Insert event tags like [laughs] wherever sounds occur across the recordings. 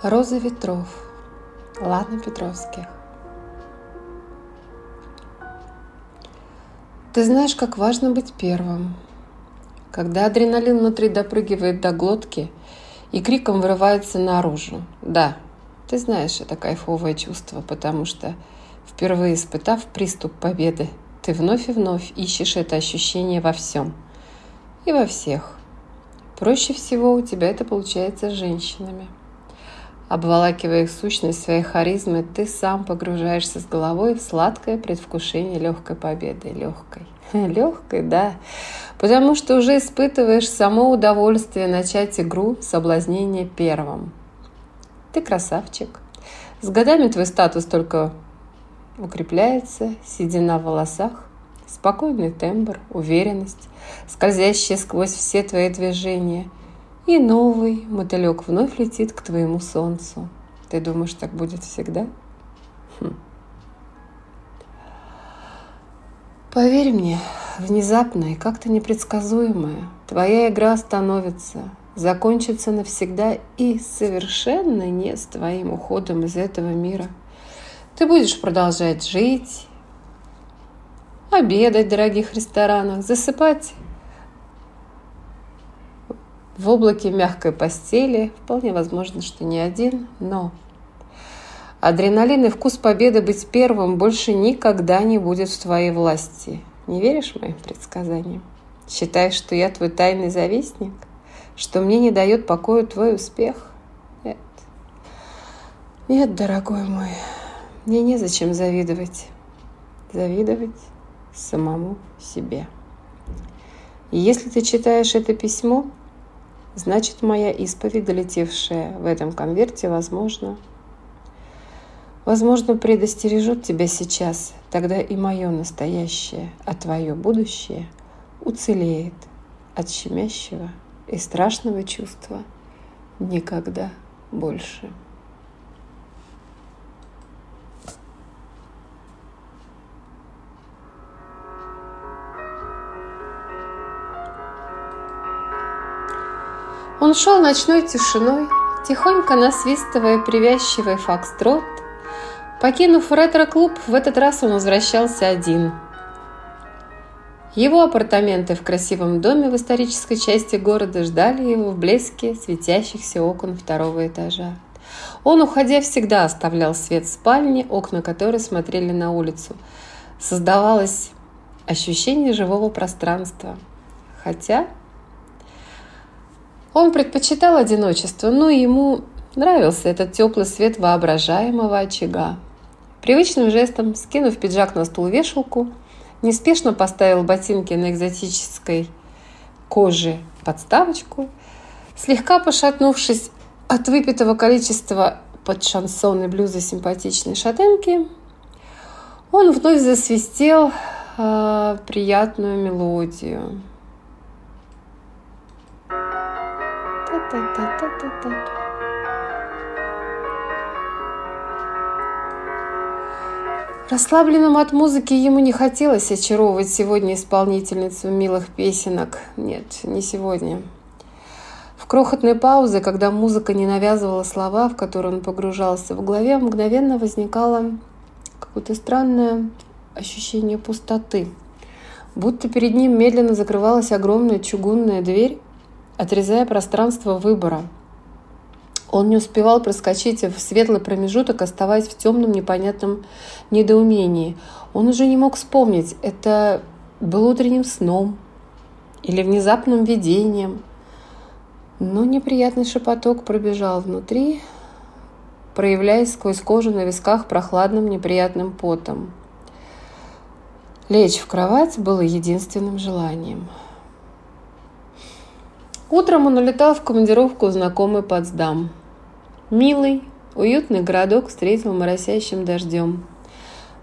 Роза ветров. Ладно Петровских. Ты знаешь, как важно быть первым. Когда адреналин внутри допрыгивает до глотки и криком вырывается наружу. Да, ты знаешь это кайфовое чувство, потому что впервые испытав приступ победы, ты вновь и вновь ищешь это ощущение во всем и во всех. Проще всего у тебя это получается с женщинами – Обволакивая их сущность своей харизмы, ты сам погружаешься с головой в сладкое предвкушение легкой победы. Легкой. [laughs] Легкой, да. Потому что уже испытываешь само удовольствие начать игру соблазнения первым. Ты красавчик. С годами твой статус только укрепляется, седина в волосах, спокойный тембр, уверенность, скользящая сквозь все твои движения – и новый мотылек вновь летит к твоему солнцу. Ты думаешь, так будет всегда? Хм. Поверь мне, внезапная и как-то непредсказуемая, твоя игра становится, закончится навсегда и совершенно не с твоим уходом из этого мира. Ты будешь продолжать жить, обедать в дорогих ресторанах, засыпать в облаке мягкой постели, вполне возможно, что не один, но адреналин и вкус победы быть первым больше никогда не будет в твоей власти. Не веришь моим предсказаниям? Считаешь, что я твой тайный завистник? Что мне не дает покоя твой успех? Нет. Нет, дорогой мой, мне незачем завидовать. Завидовать самому себе. И если ты читаешь это письмо, Значит, моя исповедь, долетевшая в этом конверте, возможно, возможно, предостережет тебя сейчас, тогда и мое настоящее, а твое будущее уцелеет от щемящего и страшного чувства никогда больше. Он шел ночной тишиной, тихонько насвистывая привязчивый фокстрот. Покинув ретро-клуб, в этот раз он возвращался один. Его апартаменты в красивом доме в исторической части города ждали его в блеске светящихся окон второго этажа. Он, уходя, всегда оставлял свет в спальне, окна которой смотрели на улицу. Создавалось ощущение живого пространства. Хотя он предпочитал одиночество, но ему нравился этот теплый свет воображаемого очага. Привычным жестом, скинув пиджак на стул вешалку, неспешно поставил ботинки на экзотической коже подставочку, слегка пошатнувшись от выпитого количества под шансон и симпатичной шатенки, он вновь засвистел э, приятную мелодию. Расслабленным от музыки ему не хотелось очаровывать сегодня исполнительницу милых песенок. Нет, не сегодня. В крохотной паузе, когда музыка не навязывала слова, в которые он погружался, в голове мгновенно возникало какое-то странное ощущение пустоты. Будто перед ним медленно закрывалась огромная чугунная дверь, отрезая пространство выбора. Он не успевал проскочить в светлый промежуток, оставаясь в темном непонятном недоумении. Он уже не мог вспомнить, это был утренним сном или внезапным видением. Но неприятный шепоток пробежал внутри, проявляясь сквозь кожу на висках прохладным неприятным потом. Лечь в кровать было единственным желанием – Утром он улетал в командировку в знакомый Потсдам. Милый, уютный городок встретил моросящим дождем.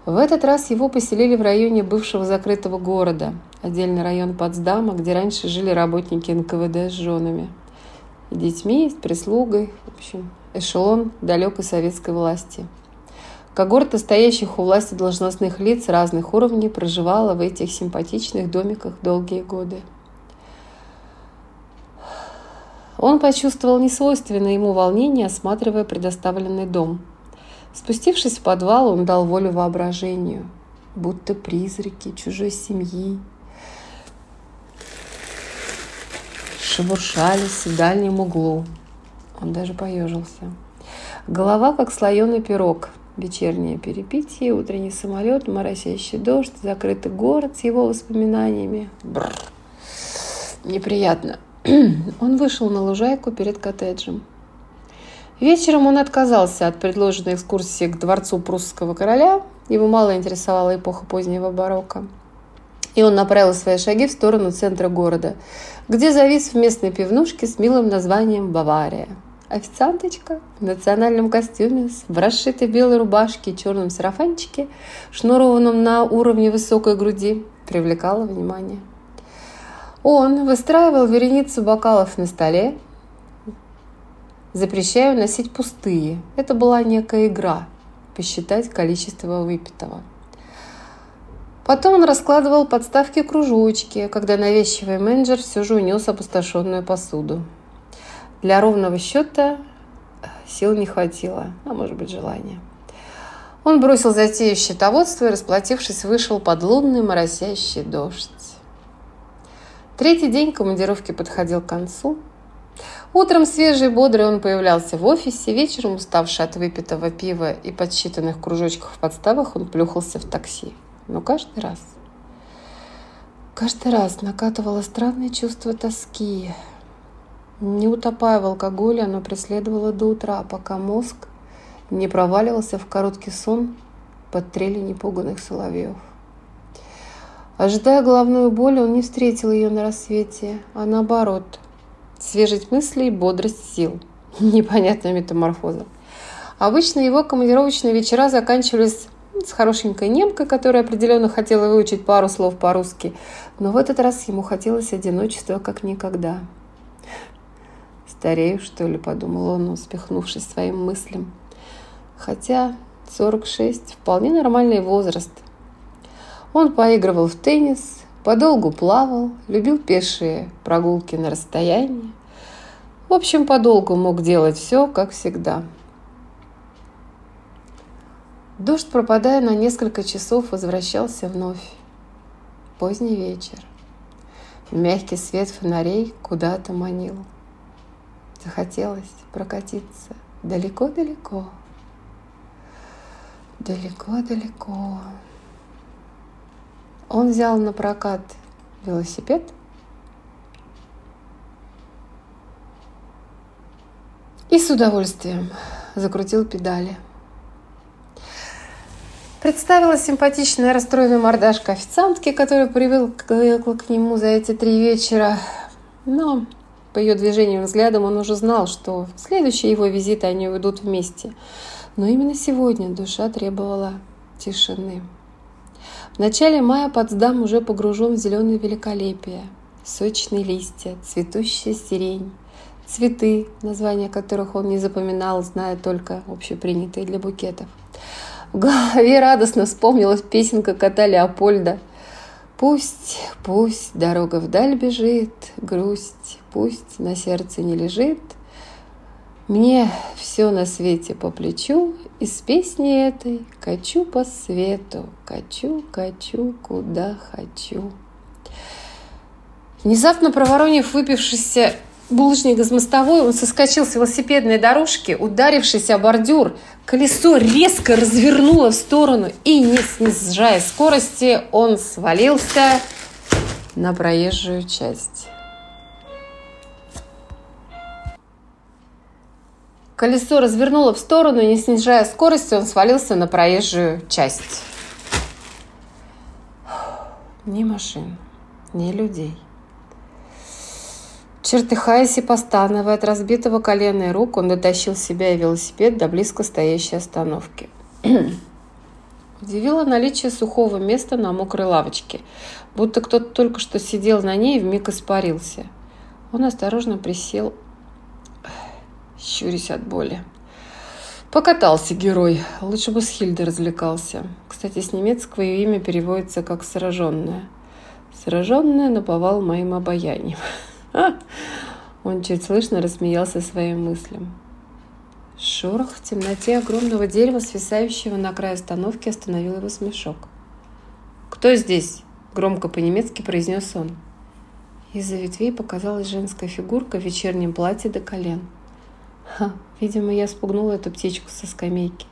В этот раз его поселили в районе бывшего закрытого города, отдельный район Потсдама, где раньше жили работники НКВД с женами. И детьми, с прислугой, в общем, эшелон далекой советской власти. Когорта стоящих у власти должностных лиц разных уровней проживала в этих симпатичных домиках долгие годы. Он почувствовал несвойственное ему волнение, осматривая предоставленный дом. Спустившись в подвал, он дал волю воображению, будто призраки чужой семьи, шебуршались в дальнем углу. Он даже поежился. Голова, как слоеный пирог. Вечернее перепитие, утренний самолет, моросящий дождь, закрытый город с его воспоминаниями. Бррр. Неприятно. [clears throat] Он вышел на лужайку перед коттеджем. Вечером он отказался от предложенной экскурсии к дворцу прусского короля. Его мало интересовала эпоха позднего барокко. И он направил свои шаги в сторону центра города, где завис в местной пивнушке с милым названием «Бавария». Официанточка в национальном костюме, в расшитой белой рубашке и черном сарафанчике, шнурованном на уровне высокой груди, привлекала внимание. Он выстраивал вереницу бокалов на столе, запрещая носить пустые. Это была некая игра – посчитать количество выпитого. Потом он раскладывал подставки кружочки, когда навязчивый менеджер все же унес опустошенную посуду. Для ровного счета сил не хватило, а может быть желания. Он бросил затею счетоводство и, расплатившись, вышел под лунный моросящий дождь. Третий день командировки подходил к концу. Утром свежий и бодрый он появлялся в офисе, вечером, уставший от выпитого пива и подсчитанных кружочков в подставах, он плюхался в такси. Но каждый раз, каждый раз накатывало странное чувство тоски. Не утопая в алкоголе, оно преследовало до утра, пока мозг не проваливался в короткий сон под трели непуганных соловьев. Ожидая головную боль, он не встретил ее на рассвете, а наоборот. Свежесть мыслей бодрость сил. [laughs] Непонятная метаморфоза. Обычно его командировочные вечера заканчивались с хорошенькой немкой, которая определенно хотела выучить пару слов по-русски. Но в этот раз ему хотелось одиночества как никогда. «Старею, что ли?» – подумал он, успехнувшись своим мыслям. Хотя 46 – вполне нормальный возраст – он поигрывал в теннис, подолгу плавал, любил пешие прогулки на расстоянии. В общем, подолгу мог делать все, как всегда. Дождь, пропадая на несколько часов, возвращался вновь. Поздний вечер. Мягкий свет фонарей куда-то манил. Захотелось прокатиться далеко-далеко. Далеко-далеко. Он взял на прокат велосипед и с удовольствием закрутил педали. Представила симпатичная расстроенная мордашка официантки, которая привыкла к нему за эти три вечера. Но по ее движениям и взглядам он уже знал, что в следующие его визиты они уйдут вместе. Но именно сегодня душа требовала тишины. В начале мая Потсдам уже погружен в зеленое великолепие. Сочные листья, цветущая сирень, цветы, названия которых он не запоминал, зная только общепринятые для букетов. В голове радостно вспомнилась песенка кота Леопольда. Пусть, пусть дорога вдаль бежит, грусть, пусть на сердце не лежит, мне все на свете по плечу, из песни этой качу по свету, качу, качу, куда хочу. Внезапно проворонив выпившийся булочник из мостовой, он соскочил с велосипедной дорожки, ударившись о бордюр. Колесо резко развернуло в сторону и, не снижая скорости, он свалился на проезжую часть. Колесо развернуло в сторону, и не снижая скорости, он свалился на проезжую часть. Ни машин, ни людей. Чертыхаясь и постановая от разбитого колена и рук, он дотащил себя и велосипед до близко стоящей остановки. [clears throat] Удивило наличие сухого места на мокрой лавочке, будто кто-то только что сидел на ней и вмиг испарился. Он осторожно присел щурясь от боли. Покатался герой. Лучше бы с Хильдой развлекался. Кстати, с немецкого ее имя переводится как «сраженная». «Сраженная наповал моим обаянием». [laughs] Он чуть слышно рассмеялся своим мыслям. Шорох в темноте огромного дерева, свисающего на край остановки, остановил его смешок. «Кто здесь?» – громко по-немецки произнес он. Из-за ветвей показалась женская фигурка в вечернем платье до колен. Ха, видимо, я спугнула эту птичку со скамейки.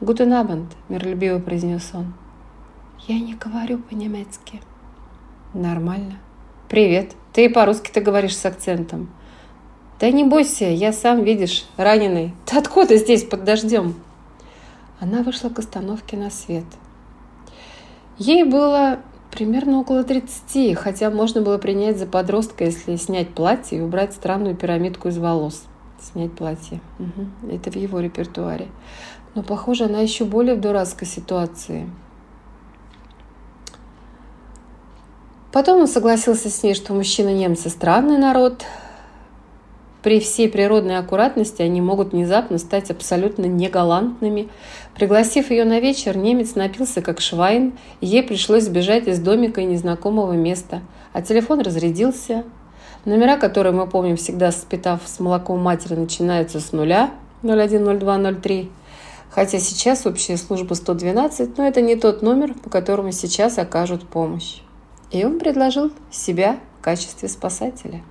«Гутен абенд», – миролюбиво произнес он. «Я не говорю по-немецки». «Нормально». «Привет. Ты и по-русски-то говоришь с акцентом». «Да не бойся, я сам, видишь, раненый. Ты откуда здесь под дождем?» Она вышла к остановке на свет. Ей было примерно около 30, хотя можно было принять за подростка, если снять платье и убрать странную пирамидку из волос. Снять платье. Угу. Это в его репертуаре. Но, похоже, она еще более в дурацкой ситуации. Потом он согласился с ней, что мужчины-немцы странный народ. При всей природной аккуратности они могут внезапно стать абсолютно негалантными. Пригласив ее на вечер, немец напился как швайн, и ей пришлось сбежать из домика и незнакомого места. А телефон разрядился. Номера, которые мы помним всегда, спитав с молоком матери, начинаются с нуля 010203. Хотя сейчас общая служба 112, но это не тот номер, по которому сейчас окажут помощь. И он предложил себя в качестве спасателя.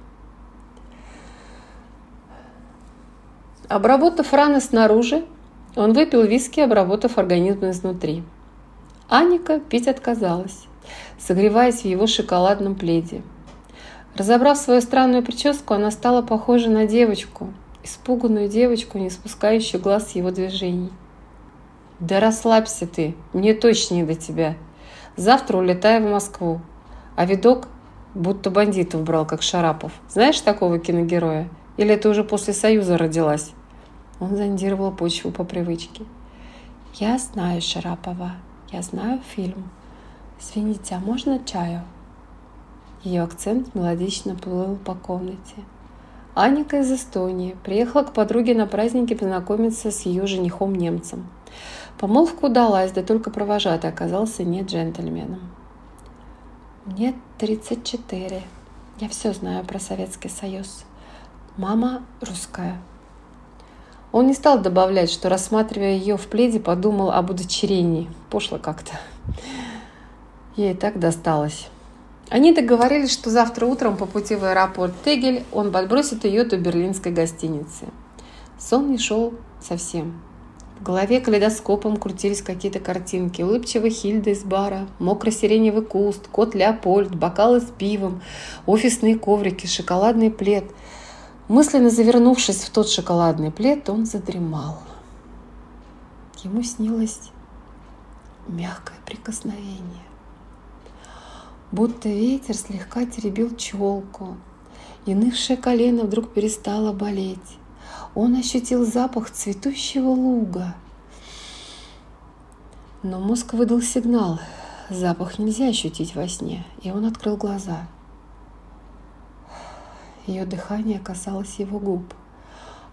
Обработав раны снаружи, он выпил виски, обработав организм изнутри. Аника пить отказалась, согреваясь в его шоколадном пледе. Разобрав свою странную прическу, она стала похожа на девочку, испуганную девочку, не спускающую глаз с его движений. «Да расслабься ты, мне точно не до тебя. Завтра улетаю в Москву. А видок будто бандитов брал, как Шарапов. Знаешь такого киногероя? Или это уже после Союза родилась?» Он зондировал почву по привычке. «Я знаю Шарапова. Я знаю фильм. Извините, а можно чаю?» Ее акцент мелодично плыл по комнате. Аника из Эстонии приехала к подруге на празднике познакомиться с ее женихом-немцем – Помолвка удалась, да только провожатый оказался не джентльменом. Мне 34. Я все знаю про Советский Союз. Мама русская. Он не стал добавлять, что, рассматривая ее в пледе, подумал об удочерении. Пошло как-то. Ей так досталось. Они договорились, что завтра утром по пути в аэропорт Тегель он подбросит ее до берлинской гостиницы. Сон не шел совсем. В голове калейдоскопом крутились какие-то картинки. Улыбчивая Хильда из бара, мокро-сиреневый куст, кот Леопольд, бокалы с пивом, офисные коврики, шоколадный плед. Мысленно завернувшись в тот шоколадный плед, он задремал. Ему снилось мягкое прикосновение. Будто ветер слегка теребил челку, и нывшее колено вдруг перестало болеть он ощутил запах цветущего луга. Но мозг выдал сигнал. Запах нельзя ощутить во сне, и он открыл глаза. Ее дыхание касалось его губ.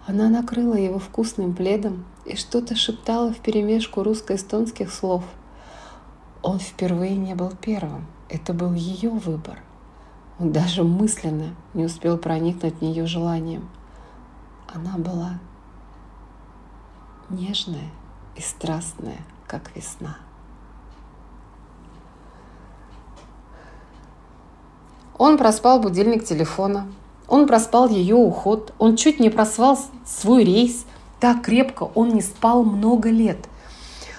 Она накрыла его вкусным пледом и что-то шептала в перемешку русско-эстонских слов. Он впервые не был первым. Это был ее выбор. Он даже мысленно не успел проникнуть в нее желанием – она была нежная и страстная, как весна. Он проспал будильник телефона, он проспал ее уход, он чуть не проспал свой рейс. Так крепко он не спал много лет.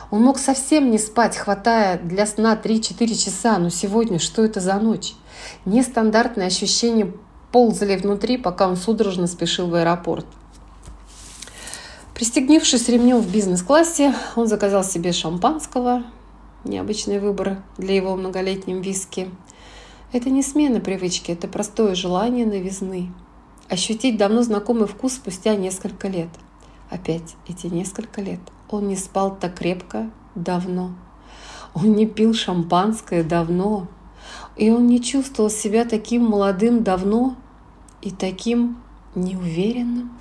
Он мог совсем не спать, хватая для сна 3-4 часа, но сегодня что это за ночь? Нестандартное ощущение ползали внутри, пока он судорожно спешил в аэропорт. Пристегнувшись ремнем в бизнес-классе, он заказал себе шампанского, необычный выбор для его многолетнем виски. Это не смена привычки, это простое желание новизны. Ощутить давно знакомый вкус спустя несколько лет. Опять эти несколько лет. Он не спал так крепко давно. Он не пил шампанское давно. И он не чувствовал себя таким молодым давно и таким неуверенным.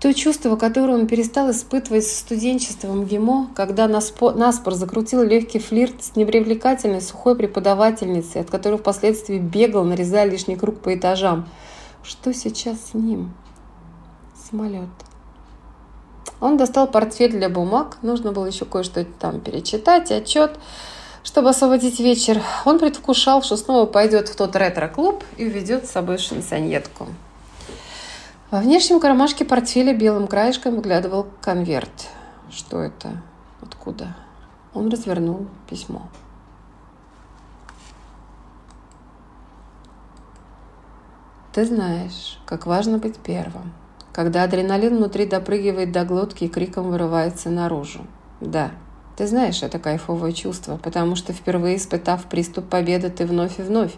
То чувство, которое он перестал испытывать с студенчеством ГИМО, когда наспор закрутил легкий флирт с непривлекательной сухой преподавательницей, от которой впоследствии бегал, нарезая лишний круг по этажам. Что сейчас с ним? Самолет. Он достал портфель для бумаг. Нужно было еще кое-что там перечитать, отчет, чтобы освободить вечер. Он предвкушал, что снова пойдет в тот ретро-клуб и уведет с собой шансонетку. Во внешнем кармашке портфеля белым краешком выглядывал конверт. Что это? Откуда? Он развернул письмо. Ты знаешь, как важно быть первым, когда адреналин внутри допрыгивает до глотки и криком вырывается наружу. Да, ты знаешь это кайфовое чувство, потому что впервые испытав приступ победы, ты вновь и вновь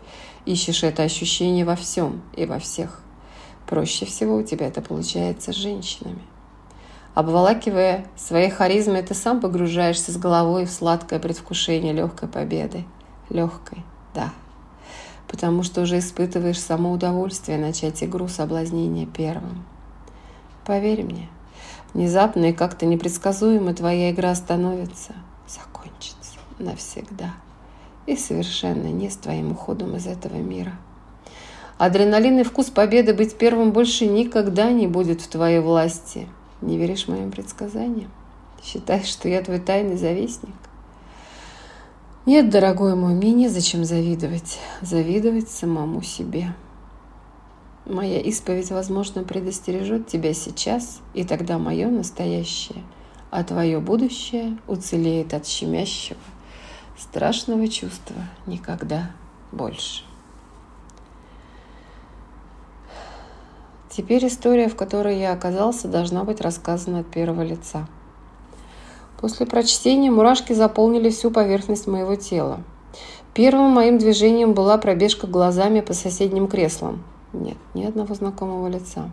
ищешь это ощущение во всем и во всех. Проще всего у тебя это получается с женщинами. Обволакивая своей харизмой, ты сам погружаешься с головой в сладкое предвкушение легкой победы. Легкой, да потому что уже испытываешь само удовольствие начать игру соблазнения первым. Поверь мне, внезапно и как-то непредсказуемо твоя игра становится, закончится навсегда и совершенно не с твоим уходом из этого мира. Адреналин и вкус победы быть первым больше никогда не будет в твоей власти. Не веришь моим предсказаниям? Считаешь, что я твой тайный завистник? Нет, дорогой мой, мне незачем завидовать. Завидовать самому себе. Моя исповедь, возможно, предостережет тебя сейчас, и тогда мое настоящее, а твое будущее уцелеет от щемящего, страшного чувства никогда больше. Теперь история, в которой я оказался, должна быть рассказана от первого лица – После прочтения мурашки заполнили всю поверхность моего тела. Первым моим движением была пробежка глазами по соседним креслам. Нет, ни одного знакомого лица.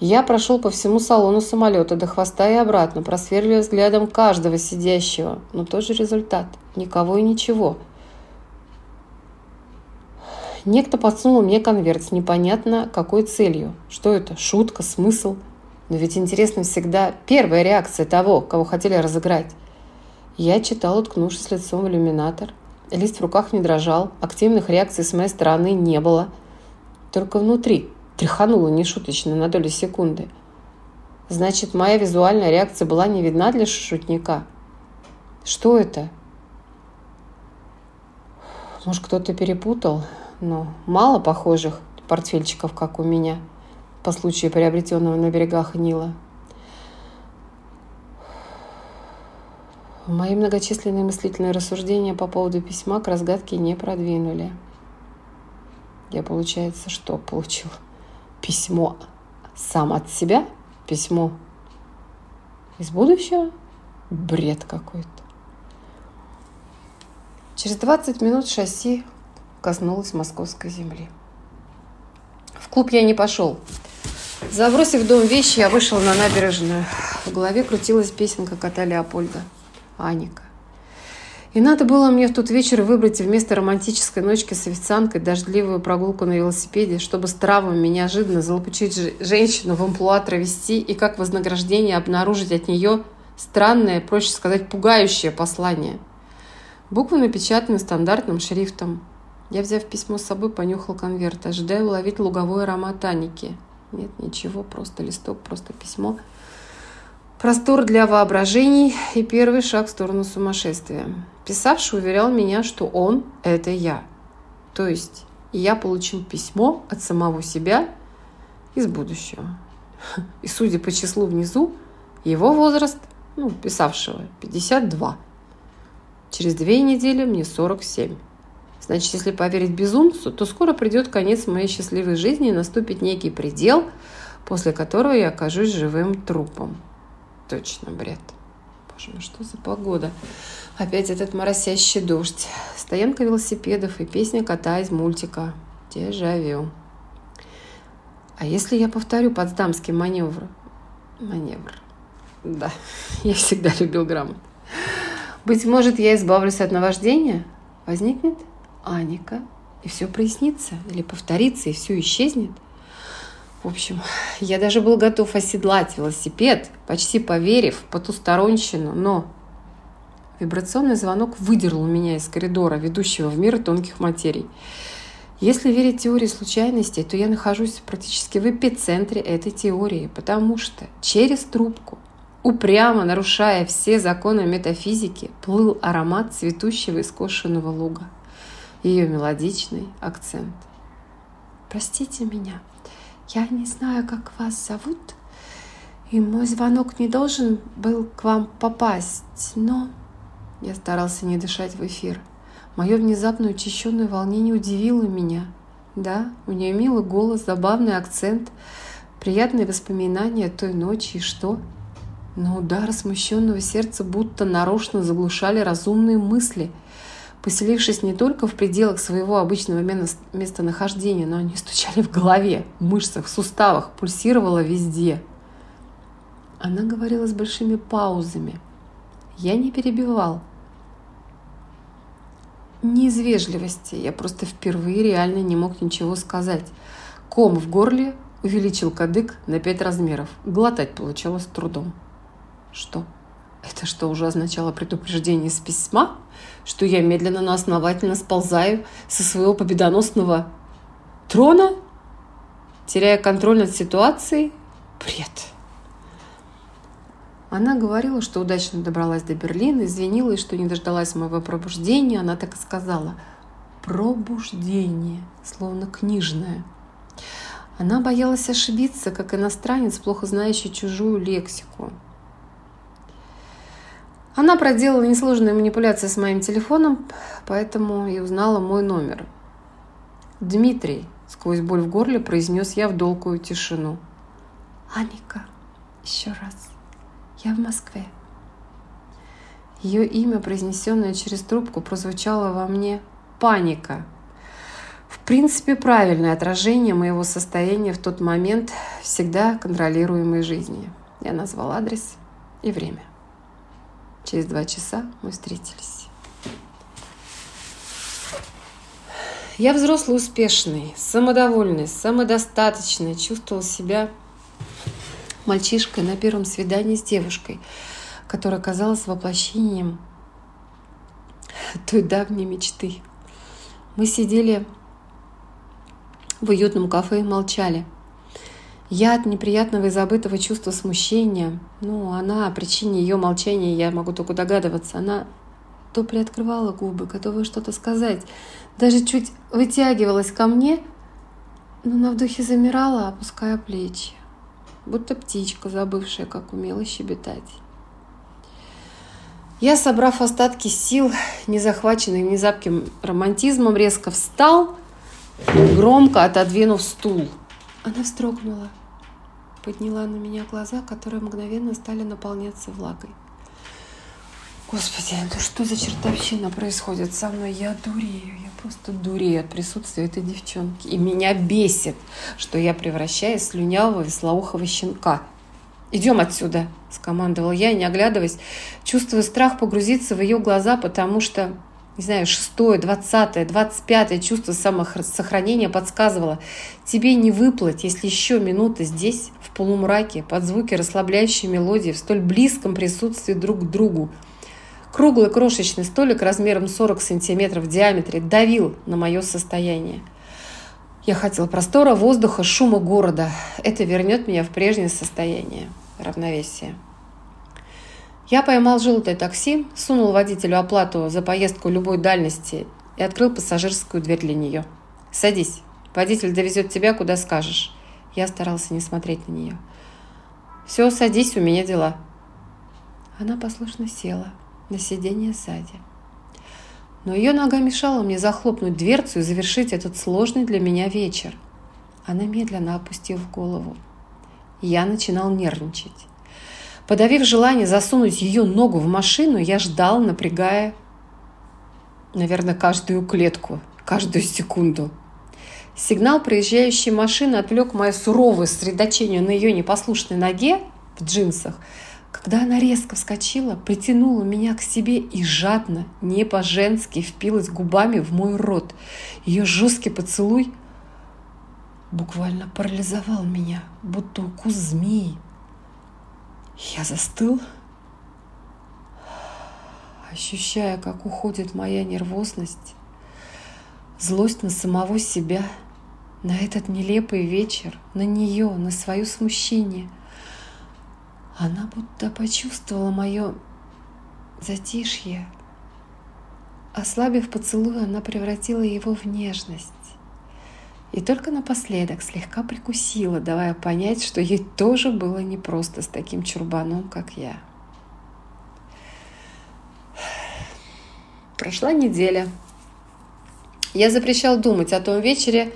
Я прошел по всему салону самолета до хвоста и обратно, просверливая взглядом каждого сидящего. Но тот же результат. Никого и ничего. Некто подсунул мне конверт с непонятно какой целью. Что это? Шутка? Смысл? Но ведь интересно всегда первая реакция того, кого хотели разыграть. Я читал, уткнувшись лицом в иллюминатор. Лист в руках не дрожал, активных реакций с моей стороны не было. Только внутри тряхануло нешуточно на долю секунды. Значит, моя визуальная реакция была не видна для шутника. Что это? Может, кто-то перепутал? Но мало похожих портфельчиков, как у меня – по случаю приобретенного на берегах Нила. Мои многочисленные мыслительные рассуждения по поводу письма к разгадке не продвинули. Я, получается, что получил? Письмо сам от себя? Письмо из будущего? Бред какой-то. Через 20 минут шасси коснулось московской земли. В клуб я не пошел. Забросив дом вещи, я вышел на набережную. В голове крутилась песенка кота Леопольда «Аника». И надо было мне в тот вечер выбрать вместо романтической ночки с официанткой дождливую прогулку на велосипеде, чтобы с травмами неожиданно залопучить женщину в амплуа травести и как вознаграждение обнаружить от нее странное, проще сказать, пугающее послание. Буквы напечатаны стандартным шрифтом. Я, взяв письмо с собой, понюхал конверт, ожидая уловить луговой аромат Аники – нет ничего, просто листок, просто письмо. Простор для воображений и первый шаг в сторону сумасшествия. Писавший уверял меня, что он – это я. То есть я получил письмо от самого себя из будущего. И судя по числу внизу, его возраст, ну, писавшего, 52. Через две недели мне 47. Значит, если поверить безумцу, то скоро придет конец моей счастливой жизни и наступит некий предел, после которого я окажусь живым трупом. Точно бред. Боже мой, что за погода? Опять этот моросящий дождь, стоянка велосипедов и песня кота из мультика «Дежавю». А если я повторю потсдамский маневр? Маневр. Да, [laughs] я всегда любил грамоту. Быть может, я избавлюсь от наваждения? Возникнет Аника, и все прояснится, или повторится, и все исчезнет. В общем, я даже был готов оседлать велосипед, почти поверив в потусторонщину, но вибрационный звонок выдернул меня из коридора, ведущего в мир тонких материй. Если верить теории случайностей, то я нахожусь практически в эпицентре этой теории, потому что через трубку, упрямо нарушая все законы метафизики, плыл аромат цветущего и скошенного луга. Ее мелодичный акцент. «Простите меня, я не знаю, как вас зовут, и мой звонок не должен был к вам попасть, но...» Я старался не дышать в эфир – Мое внезапное учащенное волнение удивило меня. Да, у нее милый голос, забавный акцент, приятные воспоминания той ночи и что? Но удары смущенного сердца будто нарочно заглушали разумные мысли, поселившись не только в пределах своего обычного местонахождения, но они стучали в голове, в мышцах, в суставах, пульсировало везде. Она говорила с большими паузами. Я не перебивал – не из вежливости, я просто впервые реально не мог ничего сказать. Ком в горле увеличил кадык на пять размеров. Глотать получалось трудом. Что? Это что, уже означало предупреждение из письма? Что я медленно, но основательно сползаю со своего победоносного трона? Теряя контроль над ситуацией? Бред. Она говорила, что удачно добралась до Берлина, извинилась, что не дождалась моего пробуждения. Она так и сказала. Пробуждение, словно книжное. Она боялась ошибиться, как иностранец, плохо знающий чужую лексику. Она проделала несложные манипуляции с моим телефоном, поэтому и узнала мой номер. «Дмитрий», — сквозь боль в горле произнес я в долгую тишину. «Аника, еще раз». Я в Москве. Ее имя, произнесенное через трубку, прозвучало во мне паника. В принципе, правильное отражение моего состояния в тот момент всегда контролируемой жизни. Я назвал адрес и время. Через два часа мы встретились. Я взрослый, успешный, самодовольный, самодостаточный, чувствовал себя мальчишкой на первом свидании с девушкой, которая казалась воплощением той давней мечты. Мы сидели в уютном кафе и молчали. Я от неприятного и забытого чувства смущения, ну, она, о причине ее молчания я могу только догадываться, она то приоткрывала губы, готовая что-то сказать, даже чуть вытягивалась ко мне, но на вдохе замирала, опуская плечи будто птичка, забывшая, как умела щебетать. Я, собрав остатки сил, не захваченный незапким романтизмом, резко встал, громко отодвинув стул. Она вздрогнула, подняла на меня глаза, которые мгновенно стали наполняться влагой. Господи, ну что за чертовщина происходит со мной? Я дурею, я просто дурею от присутствия этой девчонки. И меня бесит, что я превращаюсь в слюнявого веслоухого щенка. «Идем отсюда!» – скомандовал я, не оглядываясь, чувствуя страх погрузиться в ее глаза, потому что, не знаю, шестое, двадцатое, двадцать пятое чувство самосохранения подсказывало, тебе не выплыть, если еще минута здесь, в полумраке, под звуки расслабляющей мелодии, в столь близком присутствии друг к другу – Круглый крошечный столик размером 40 сантиметров в диаметре давил на мое состояние. Я хотел простора, воздуха, шума города. Это вернет меня в прежнее состояние, равновесие. Я поймал желтое такси, сунул водителю оплату за поездку любой дальности и открыл пассажирскую дверь для нее. «Садись, водитель довезет тебя, куда скажешь». Я старался не смотреть на нее. «Все, садись, у меня дела». Она послушно села на сиденье сзади. Но ее нога мешала мне захлопнуть дверцу и завершить этот сложный для меня вечер. Она медленно опустила голову. Я начинал нервничать. Подавив желание засунуть ее ногу в машину, я ждал, напрягая, наверное, каждую клетку, каждую секунду. Сигнал проезжающей машины отвлек мое суровое сосредоточение на ее непослушной ноге в джинсах – когда она резко вскочила, притянула меня к себе и жадно, не по-женски, впилась губами в мой рот. Ее жесткий поцелуй буквально парализовал меня, будто укус змеи. Я застыл, ощущая, как уходит моя нервозность, Злость на самого себя, на этот нелепый вечер, на нее, на свое смущение. Она будто почувствовала мое затишье. Ослабив поцелуй, она превратила его в нежность. И только напоследок слегка прикусила, давая понять, что ей тоже было непросто с таким чурбаном, как я. Прошла неделя. Я запрещал думать о том вечере,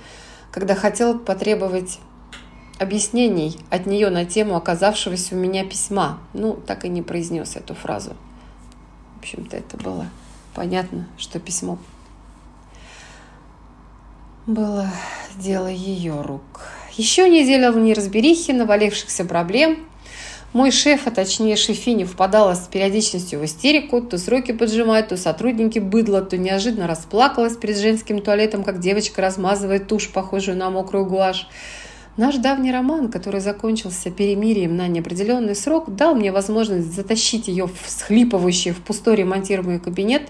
когда хотел потребовать объяснений от нее на тему оказавшегося у меня письма. Ну, так и не произнес эту фразу. В общем-то, это было понятно, что письмо было дело ее рук. Еще неделя в неразберихе, навалившихся проблем. Мой шеф, а точнее шефиня, впадала с периодичностью в истерику, то сроки поджимает, то сотрудники быдло, то неожиданно расплакалась перед женским туалетом, как девочка размазывает тушь, похожую на мокрую гуашь. Наш давний роман, который закончился перемирием на неопределенный срок, дал мне возможность затащить ее в схлипывающий в пустой ремонтируемый кабинет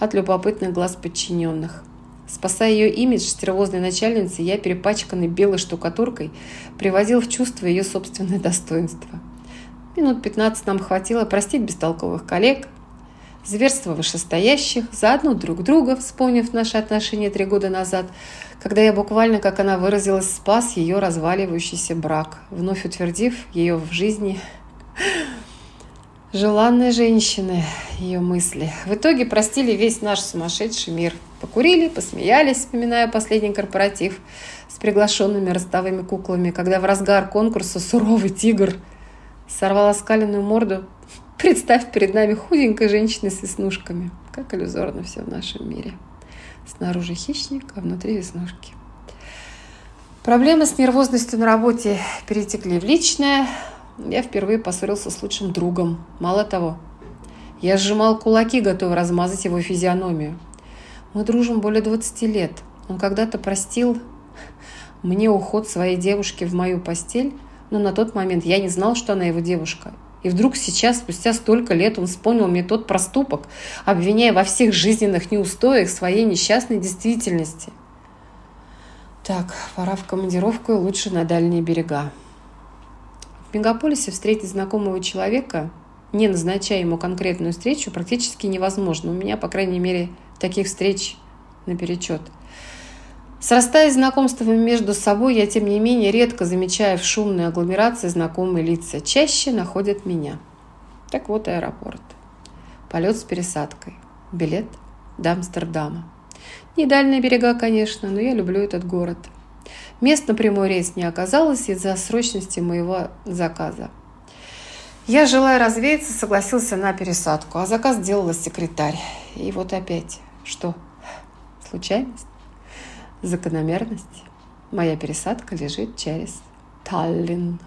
от любопытных глаз подчиненных. Спасая ее имидж стервозной начальницы, я, перепачканный белой штукатуркой, приводил в чувство ее собственное достоинство. Минут 15 нам хватило простить бестолковых коллег, зверства вышестоящих, заодно друг друга, вспомнив наши отношения три года назад, когда я буквально, как она выразилась, спас ее разваливающийся брак, вновь утвердив ее в жизни желанной женщины, ее мысли. В итоге простили весь наш сумасшедший мир. Покурили, посмеялись, вспоминая последний корпоратив с приглашенными ростовыми куклами, когда в разгар конкурса суровый тигр сорвал оскаленную морду. [laughs] Представь перед нами худенькой женщины с веснушками. Как иллюзорно все в нашем мире. Снаружи хищник, а внутри веснушки. Проблемы с нервозностью на работе перетекли в личное. Я впервые поссорился с лучшим другом. Мало того, я сжимал кулаки, готов размазать его физиономию. Мы дружим более 20 лет. Он когда-то простил мне уход своей девушки в мою постель, но на тот момент я не знал, что она его девушка. И вдруг сейчас, спустя столько лет, он вспомнил мне тот проступок, обвиняя во всех жизненных неустоях своей несчастной действительности. Так, пора в командировку и лучше на дальние берега. В мегаполисе встретить знакомого человека, не назначая ему конкретную встречу, практически невозможно. У меня, по крайней мере, таких встреч наперечет – Срастаясь знакомствами между собой, я, тем не менее, редко замечаю в шумной агломерации знакомые лица. Чаще находят меня. Так вот аэропорт. Полет с пересадкой. Билет до Амстердама. Не дальние берега, конечно, но я люблю этот город. Мест на прямой рейс не оказалось из-за срочности моего заказа. Я, желая развеяться, согласился на пересадку, а заказ сделала секретарь. И вот опять. Что? Случайность? Закономерность. Моя пересадка лежит через Таллин.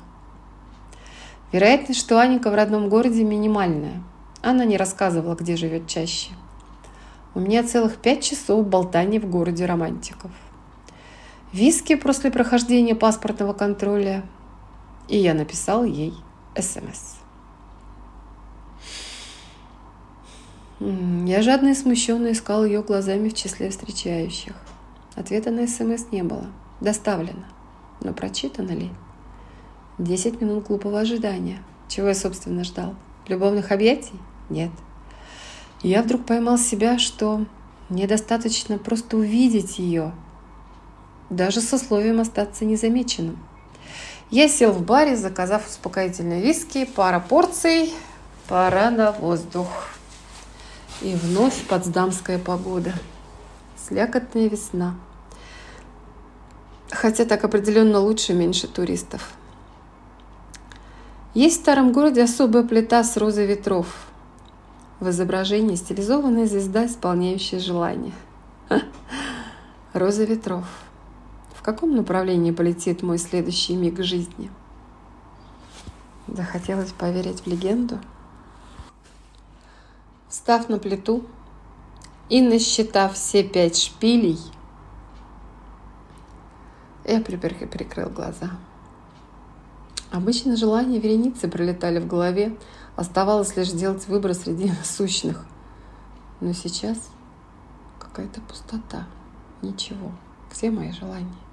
Вероятность, что Аника в родном городе минимальная. Она не рассказывала, где живет чаще. У меня целых пять часов болтания в городе романтиков. Виски после прохождения паспортного контроля. И я написал ей СМС. Я жадно и смущенно искал ее глазами в числе встречающих. Ответа на СМС не было. Доставлено. Но прочитано ли? Десять минут глупого ожидания. Чего я, собственно, ждал? Любовных объятий? Нет. я вдруг поймал себя, что мне достаточно просто увидеть ее, даже с условием остаться незамеченным. Я сел в баре, заказав успокоительные виски, пара порций, пора на воздух. И вновь потсдамская погода слякотная весна. Хотя так определенно лучше меньше туристов. Есть в старом городе особая плита с розой ветров. В изображении стилизованная звезда, исполняющая желание. [laughs] Роза ветров. В каком направлении полетит мой следующий миг жизни? Захотелось поверить в легенду. Встав на плиту, и насчитав все пять шпилей, я прикрыл глаза. Обычно желания вереницы пролетали в голове, оставалось лишь сделать выбор среди насущных. Но сейчас какая-то пустота, Ничего. Где мои желания?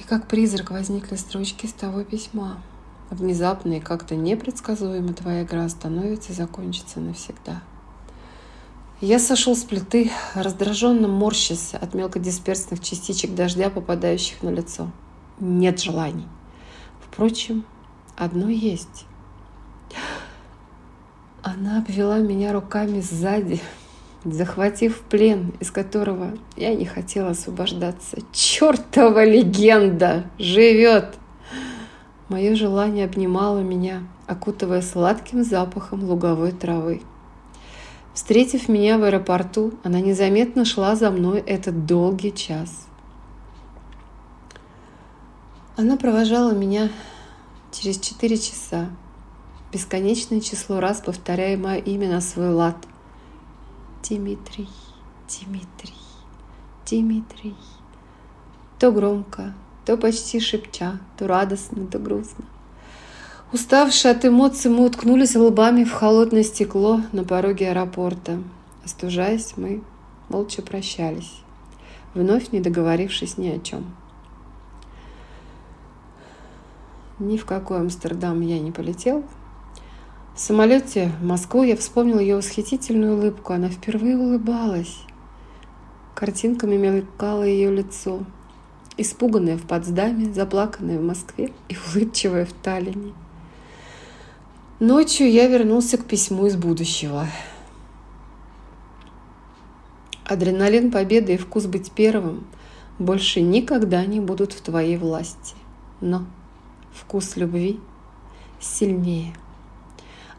И как призрак возникли строчки с того письма. Внезапно и как-то непредсказуемо твоя игра становится и закончится навсегда. Я сошел с плиты, раздраженно морщась от мелкодисперсных частичек дождя, попадающих на лицо. Нет желаний. Впрочем, одно есть. Она обвела меня руками сзади, захватив плен, из которого я не хотела освобождаться. Чертова легенда живет! Мое желание обнимало меня, окутывая сладким запахом луговой травы. Встретив меня в аэропорту, она незаметно шла за мной этот долгий час. Она провожала меня через четыре часа, бесконечное число раз повторяя мое имя на свой лад. Дмитрий, Дмитрий, Дмитрий. То громко, то почти шепча, то радостно, то грустно. Уставшие от эмоций, мы уткнулись лбами в холодное стекло на пороге аэропорта. Остужаясь, мы молча прощались, вновь не договорившись ни о чем. Ни в какой Амстердам я не полетел, в самолете в Москву я вспомнил ее восхитительную улыбку. Она впервые улыбалась. Картинками мелькало ее лицо. Испуганное в Потсдаме, заплаканное в Москве и улыбчивое в Таллине. Ночью я вернулся к письму из будущего. Адреналин победы и вкус быть первым больше никогда не будут в твоей власти. Но вкус любви сильнее –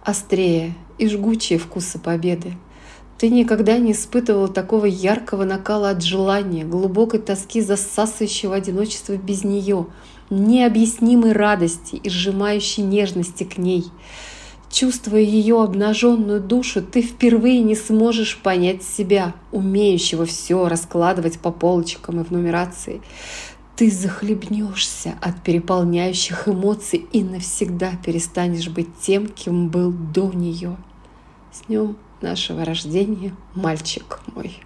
острее и жгучее вкуса победы. Ты никогда не испытывал такого яркого накала от желания, глубокой тоски засасывающего одиночества без нее, необъяснимой радости и сжимающей нежности к ней. Чувствуя ее обнаженную душу, ты впервые не сможешь понять себя, умеющего все раскладывать по полочкам и в нумерации ты захлебнешься от переполняющих эмоций и навсегда перестанешь быть тем, кем был до нее. С днем нашего рождения, мальчик мой.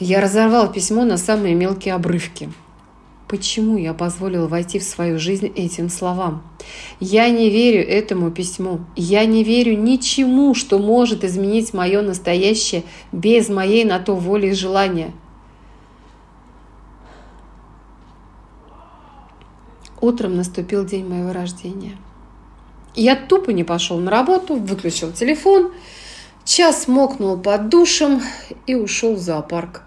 Я разорвал письмо на самые мелкие обрывки. Почему я позволил войти в свою жизнь этим словам? Я не верю этому письму. Я не верю ничему, что может изменить мое настоящее без моей на то воли и желания. Утром наступил день моего рождения. Я тупо не пошел на работу, выключил телефон, час мокнул под душем и ушел в зоопарк.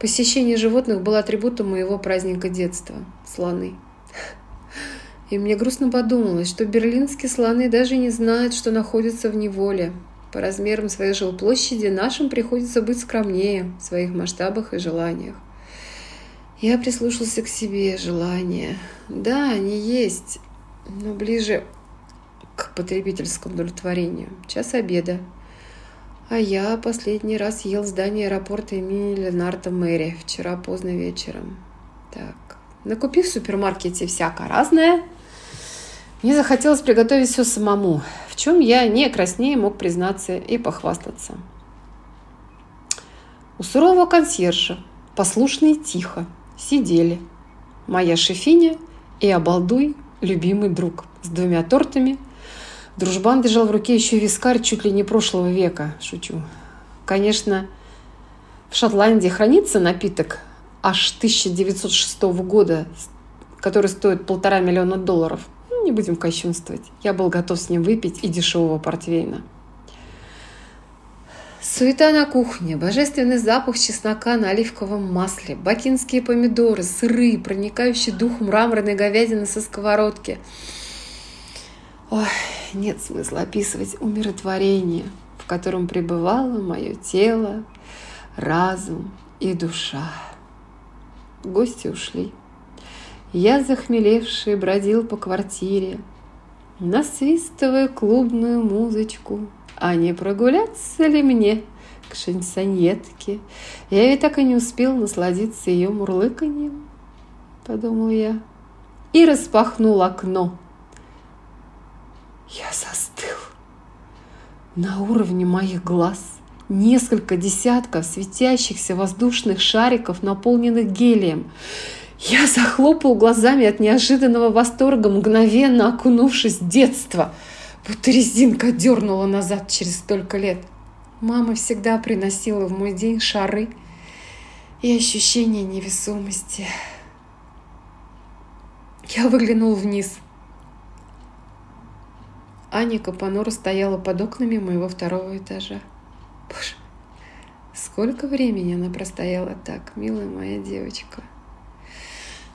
Посещение животных было атрибутом моего праздника детства – слоны. И мне грустно подумалось, что берлинские слоны даже не знают, что находятся в неволе. По размерам своей жилплощади нашим приходится быть скромнее в своих масштабах и желаниях. Я прислушался к себе желания. Да, они есть, но ближе к потребительскому удовлетворению. Час обеда. А я последний раз ел в здании аэропорта имени Ленарда Мэри вчера поздно вечером. Так, накупив в супермаркете всякое разное, мне захотелось приготовить все самому, в чем я не краснее мог признаться и похвастаться. У сурового консьержа, послушно и тихо, сидели моя шефиня и обалдуй, любимый друг, с двумя тортами. Дружбан держал в руке еще вискарь чуть ли не прошлого века, шучу. Конечно, в Шотландии хранится напиток аж 1906 года, который стоит полтора миллиона долларов. Ну, не будем кощунствовать. Я был готов с ним выпить и дешевого портвейна. Суета на кухне, божественный запах чеснока на оливковом масле, бакинские помидоры, сыры, проникающий дух мраморной говядины со сковородки. Ой, нет смысла описывать умиротворение, в котором пребывало мое тело, разум и душа. Гости ушли. Я, захмелевший, бродил по квартире, насвистывая клубную музычку – а не прогуляться ли мне к шансонетке? Я ведь так и не успел насладиться ее мурлыканьем, подумал я, и распахнул окно. Я застыл. На уровне моих глаз несколько десятков светящихся воздушных шариков, наполненных гелием. Я захлопал глазами от неожиданного восторга, мгновенно окунувшись в детство, будто резинка дернула назад через столько лет. Мама всегда приносила в мой день шары и ощущение невесомости. Я выглянул вниз. Аника понуро стояла под окнами моего второго этажа. Боже, сколько времени она простояла так, милая моя девочка.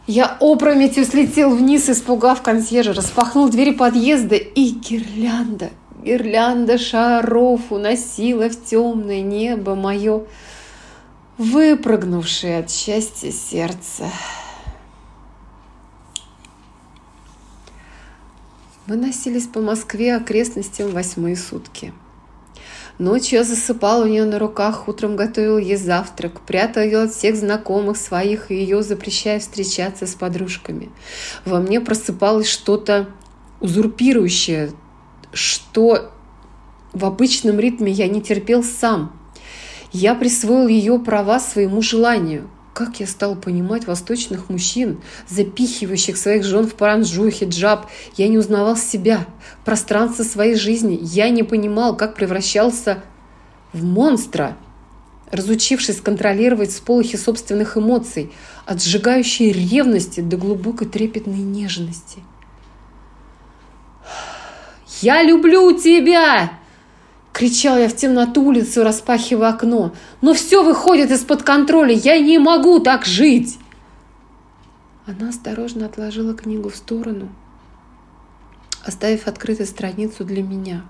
Я опрометью слетел вниз, испугав консьержа, распахнул двери подъезда, и гирлянда, гирлянда шаров уносила в темное небо мое выпрыгнувшее от счастья сердце. Мы носились по Москве окрестностям восьмые сутки – Ночью я засыпал у нее на руках, утром готовил ей завтрак, прятал ее от всех знакомых своих и ее запрещая встречаться с подружками. Во мне просыпалось что-то узурпирующее, что в обычном ритме я не терпел сам. Я присвоил ее права своему желанию – как я стал понимать восточных мужчин, запихивающих своих жен в паранджу, хиджаб? Я не узнавал себя, пространство своей жизни. Я не понимал, как превращался в монстра, разучившись контролировать сполохи собственных эмоций, от сжигающей ревности до глубокой трепетной нежности. «Я люблю тебя!» Кричал я в темноту улицу, распахивая окно. «Но все выходит из-под контроля! Я не могу так жить!» Она осторожно отложила книгу в сторону, оставив открытой страницу для меня,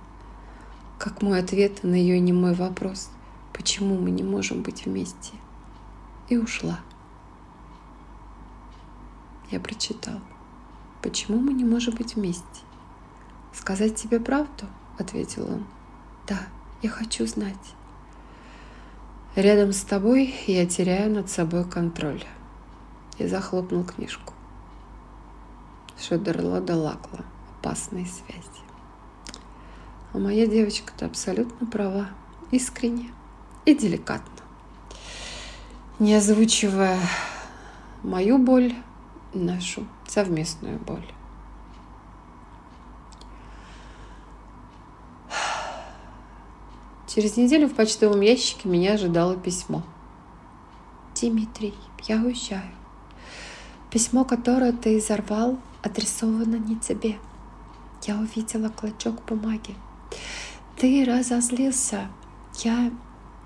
как мой ответ на ее немой вопрос, почему мы не можем быть вместе, и ушла. Я прочитал, почему мы не можем быть вместе. «Сказать тебе правду?» — ответил он. Да, я хочу знать. Рядом с тобой я теряю над собой контроль. И захлопнул книжку. Шедерлода Лакла. Опасные связи. А моя девочка-то абсолютно права. Искренне и деликатно. Не озвучивая мою боль, нашу совместную боль. Через неделю в почтовом ящике меня ожидало письмо. «Дмитрий, я уезжаю. Письмо, которое ты изорвал, адресовано не тебе. Я увидела клочок бумаги. Ты разозлился. Я,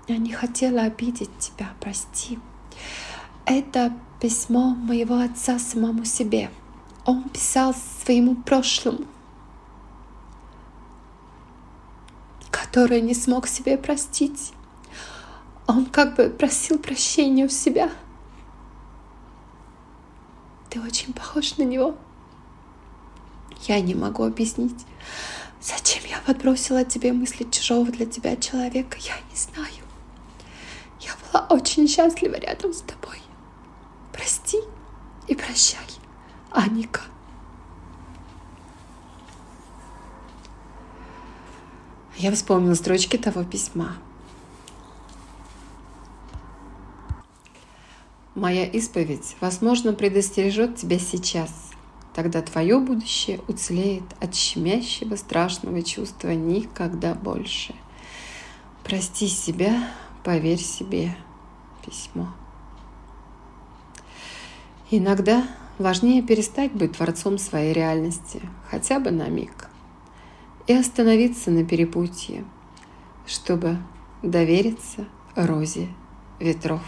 я не хотела обидеть тебя, прости. Это письмо моего отца самому себе. Он писал своему прошлому, которое не смог себе простить. Он как бы просил прощения у себя. Ты очень похож на него. Я не могу объяснить, зачем я подбросила тебе мысли чужого для тебя человека. Я не знаю. Я была очень счастлива рядом с тобой. Прости и прощай, Аника. Я вспомнила строчки того письма. Моя исповедь, возможно, предостережет тебя сейчас. Тогда твое будущее уцелеет от щемящего страшного чувства никогда больше. Прости себя, поверь себе. Письмо. Иногда важнее перестать быть творцом своей реальности, хотя бы на миг и остановиться на перепутье, чтобы довериться розе ветров.